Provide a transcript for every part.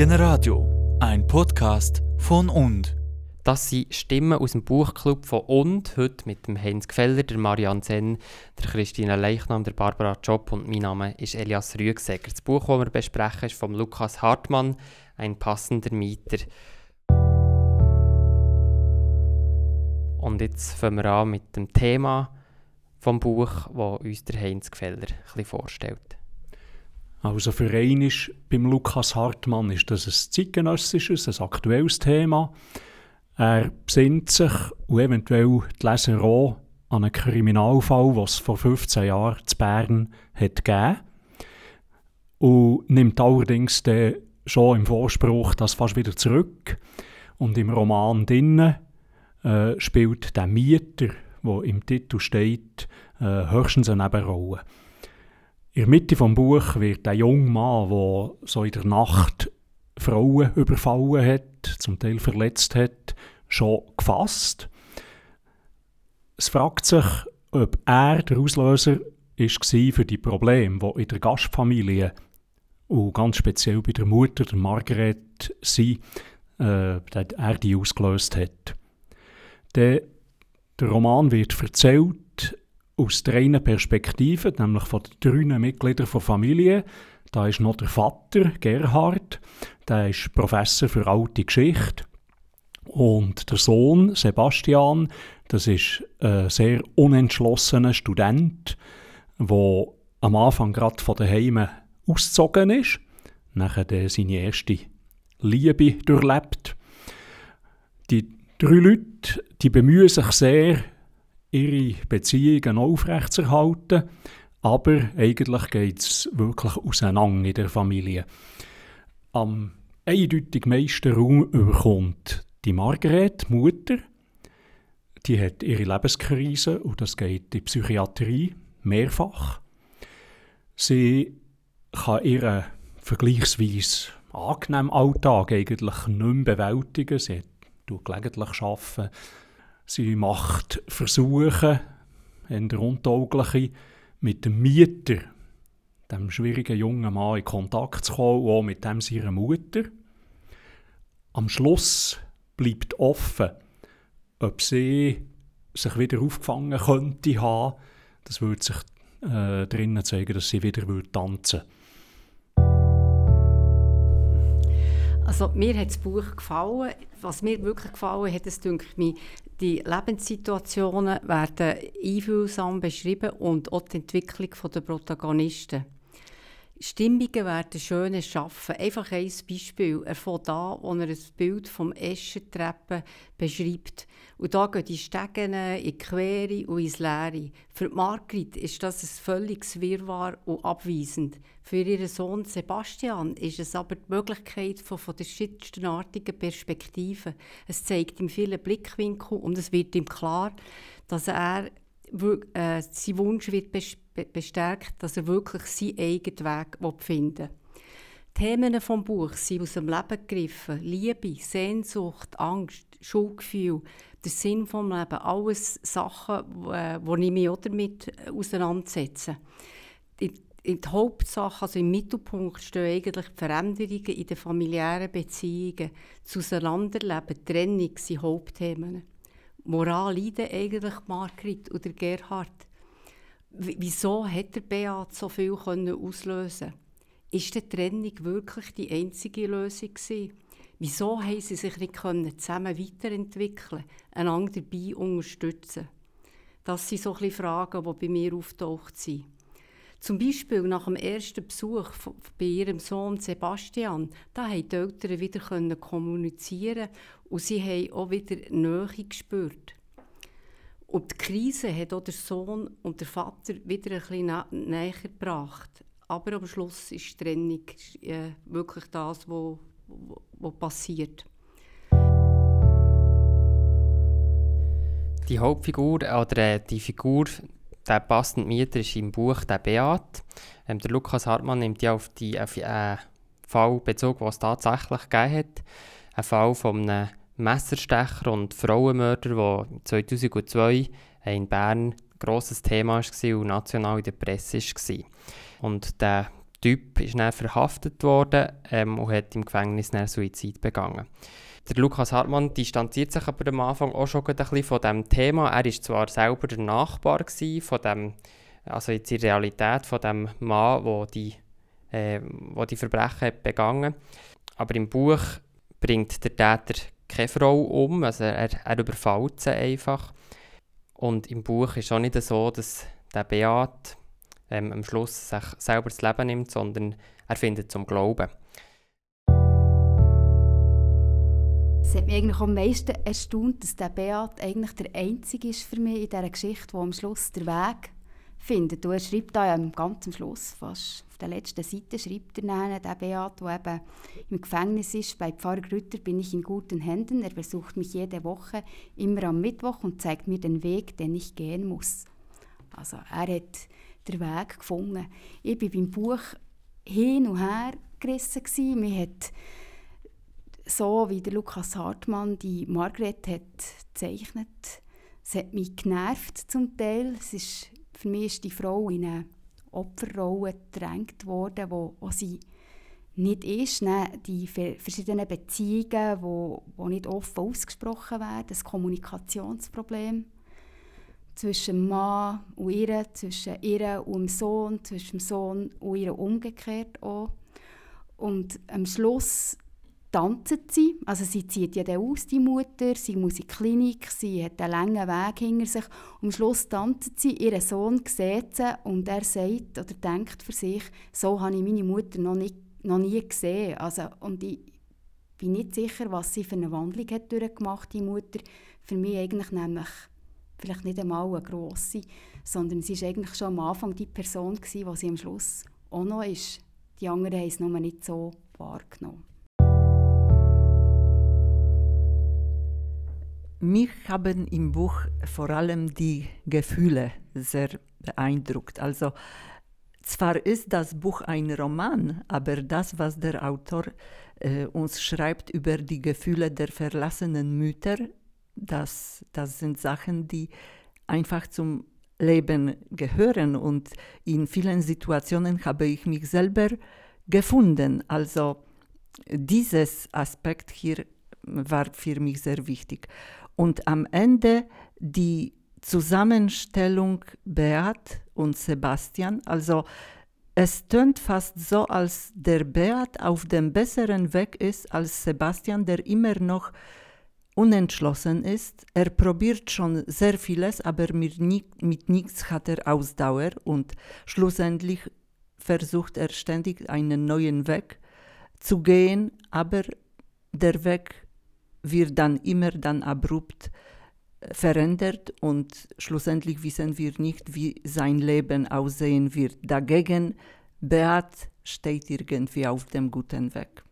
Generadio, ein Podcast von und. Das sind Stimmen aus dem Buchclub von und, heute mit dem Heinz Gfeller, der Marianne Senn, der Christina Leichnam, der Barbara Job und mein Name ist Elias Rüegseger. Das Buch, das wir besprechen, ist von Lukas Hartmann, ein passender Mieter. Und jetzt fangen wir an mit dem Thema vom Buch, das uns der Heinz Gfeller ein vorstellt. Also für einen beim Lukas Hartmann ist das ein zeitgenössisches, ein aktuelles Thema. Er besinnt sich und eventuell die Leser auch an einen Kriminalfall, es vor 15 Jahren zu Bern hat gegeben und nimmt allerdings schon im Vorspruch das fast wieder zurück. Und im Roman drinnen äh, spielt der Mieter, der im Titel steht, äh, höchstens eine Nebenrolle. In der Mitte des Buch wird ein junger Mann, der so in der Nacht Frauen überfallen hat, zum Teil verletzt hat, schon gefasst. Es fragt sich, ob er der Auslöser war für die Probleme, die in der Gastfamilie und ganz speziell bei der Mutter, der Margaret, sie, äh, er die ausgelöst hat. Der, der Roman wird erzählt aus drei Perspektiven, nämlich von drei Mitgliedern der Familie. Da ist noch der Vater, Gerhard, der ist Professor für alte Geschichte. Und der Sohn, Sebastian, das ist ein sehr unentschlossener Student, der am Anfang gerade von daheim ausgezogen ist, nachher seine erste Liebe durchlebt. Die drei Leute die bemühen sich sehr, ihre Beziehungen aufrechtzuerhalten, aber eigentlich geht es wirklich auseinander in der Familie. Am eindeutig meisten Raum überkommt die Margaret, die Mutter. Die hat ihre Lebenskrise und das geht in die Psychiatrie mehrfach. Sie kann ihren vergleichsweise angenehmen Alltag eigentlich nicht mehr bewältigen. Sie hat gelegentlich arbeiten. Sie macht Versuche, in der untaugliche, mit dem Mieter, dem schwierigen jungen Mann, in Kontakt zu kommen, auch mit dem seiner Mutter. Am Schluss bleibt offen, ob sie sich wieder aufgefangen könnte haben. Das würde sich äh, drinnen zeigen, dass sie wieder tanzen würde. Also mir hat das Buch gefallen. Was mir wirklich gefallen hat, ist, denke mir, die Lebenssituationen werden einfühlsam beschrieben und auch die Entwicklung der Protagonisten. Stimmungen werden schön schaffen. Einfach ein Beispiel. Er fängt an, wo er ein Bild vom Eschentreppen beschreibt. Und da gehen die Stegen in die Quere und ins Leere. Für Margrit ist das ein völliges Wirrwarr und abweisend. Für ihren Sohn Sebastian ist es aber die Möglichkeit von, von verschiedenartigen Perspektiven. Es zeigt ihm viele Blickwinkel und es wird ihm klar, dass er äh, sein Wunsch wird bestärkt, dass er wirklich seinen eigenen Weg finden will. Die Themen des Buches sind aus dem Leben gegriffen. Liebe, Sehnsucht, Angst, Schuldgefühl, der Sinn des Lebens. Alles Sachen, wo ich mich auch damit auseinandersetze. Die, die Hauptsache, also im Mittelpunkt stehen eigentlich die Veränderungen in den familiären Beziehungen. Das Auseinanderleben, Trennung sind Hauptthemen. Moral eigentlich Margrit oder Gerhard? Wieso hat der Beat so viel auslösen Ist die Trennung wirklich die einzige Lösung gewesen? Wieso haben sie sich nicht zusammen weiterentwickeln, einander dabei unterstützen? Das sind so ein Fragen, die bei mir auftaucht sind. Zum Beispiel nach dem ersten Besuch bei ihrem Sohn Sebastian, da haben die Eltern wieder kommunizieren und sie haben auch wieder Nähe gespürt. Und die Krise hat auch der Sohn und der Vater wieder ein bisschen näher gebracht. Aber am Schluss ist die Trennung äh, wirklich das, was passiert. Die Hauptfigur oder äh, die Figur der passende Mieter ist im Buch der Beat. Ähm, der Lukas Hartmann nimmt ja auf die auf, äh, Fall Bezug, den es tatsächlich gegeben hat. Ein Fall von einem Messerstecher und Frauenmörder, der 2002 in Bern ein grosses Thema war und national in der Presse war. Und der Typ ist dann verhaftet worden ähm, und hat im Gefängnis dann Suizid begangen. Der Lukas Hartmann distanziert sich aber am Anfang auch schon ein bisschen von diesem Thema. Er war zwar selber der Nachbar von dem, also jetzt in Realität von dem Mann, wo die, äh, wo die Verbrechen begangen aber im Buch bringt der Täter keine Frau um, also er, er überfällt sie einfach. Und im Buch ist auch nicht so, dass der Beat ähm, am Schluss sich selber das Leben nimmt, sondern er findet zum Glauben. Es hat mich eigentlich am meisten erstaunt, dass der Beat eigentlich der Einzige ist für mich in dieser Geschichte, der am Schluss den Weg findet. Und er schreibt da am ganz Schluss, fast auf der letzten Seite, schreibt er dann, der Beat, der eben im Gefängnis ist, bei Pfarrer Grütter bin ich in guten Händen. Er besucht mich jede Woche, immer am Mittwoch und zeigt mir den Weg, den ich gehen muss. Also er hat den Weg gefunden. Ich war beim Buch hin und her gerissen. Mir so wie der Lukas Hartmann die Margret hat gezeichnet. Es hat mich genervt zum Teil. Es ist, für mich ist die Frau in eine Opferrolle gedrängt worden, wo, wo sie nicht ist. Die verschiedenen Beziehungen, wo, wo nicht offen ausgesprochen werden, das Kommunikationsproblem zwischen Mann und ihr, zwischen ihr und dem Sohn, zwischen dem Sohn und ihr umgekehrt auch. Und am Schluss tanzen sie. Also sie zieht ja dann aus, die Mutter, sie muss in die Klinik, sie hat einen langen Weg hinter sich. Am Schluss tanzen sie, ihr Sohn sieht sie und er sagt oder denkt für sich, so habe ich meine Mutter noch, nicht, noch nie gesehen. Also, und ich bin nicht sicher, was sie für eine Wandlung hat durchgemacht, die Mutter. Für mich eigentlich nämlich vielleicht nicht einmal eine grosse, sondern sie war eigentlich schon am Anfang die Person, die sie am Schluss auch noch ist. Die anderen haben es nur nicht so wahrgenommen. Mich haben im Buch vor allem die Gefühle sehr beeindruckt. Also zwar ist das Buch ein Roman, aber das, was der Autor äh, uns schreibt über die Gefühle der verlassenen Mütter, das, das sind Sachen, die einfach zum Leben gehören. Und in vielen Situationen habe ich mich selber gefunden. Also dieses Aspekt hier war für mich sehr wichtig. Und am Ende die Zusammenstellung Beat und Sebastian, also es tönt fast so, als der Beat auf dem besseren Weg ist als Sebastian, der immer noch unentschlossen ist. Er probiert schon sehr vieles, aber mit, mit nichts hat er Ausdauer und schlussendlich versucht er ständig einen neuen Weg zu gehen, aber der Weg wird dann immer dann abrupt äh, verändert und schlussendlich wissen wir nicht, wie sein Leben aussehen wird. Dagegen, Beat steht irgendwie auf dem guten Weg.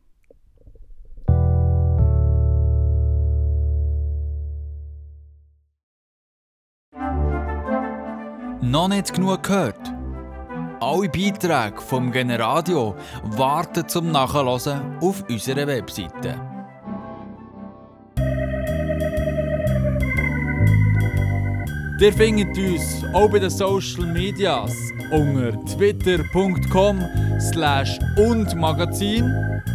Noch nicht genug gehört? Alle Beiträge vom Generadio warten zum Nachhören auf unserer Webseite Ihr findet uns auch bei den Social Medias unter twitter.com slash und Magazin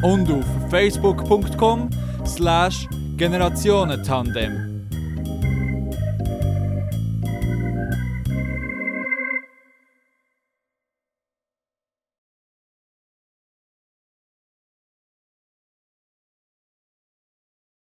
und auf facebook.com slash Generationentandem.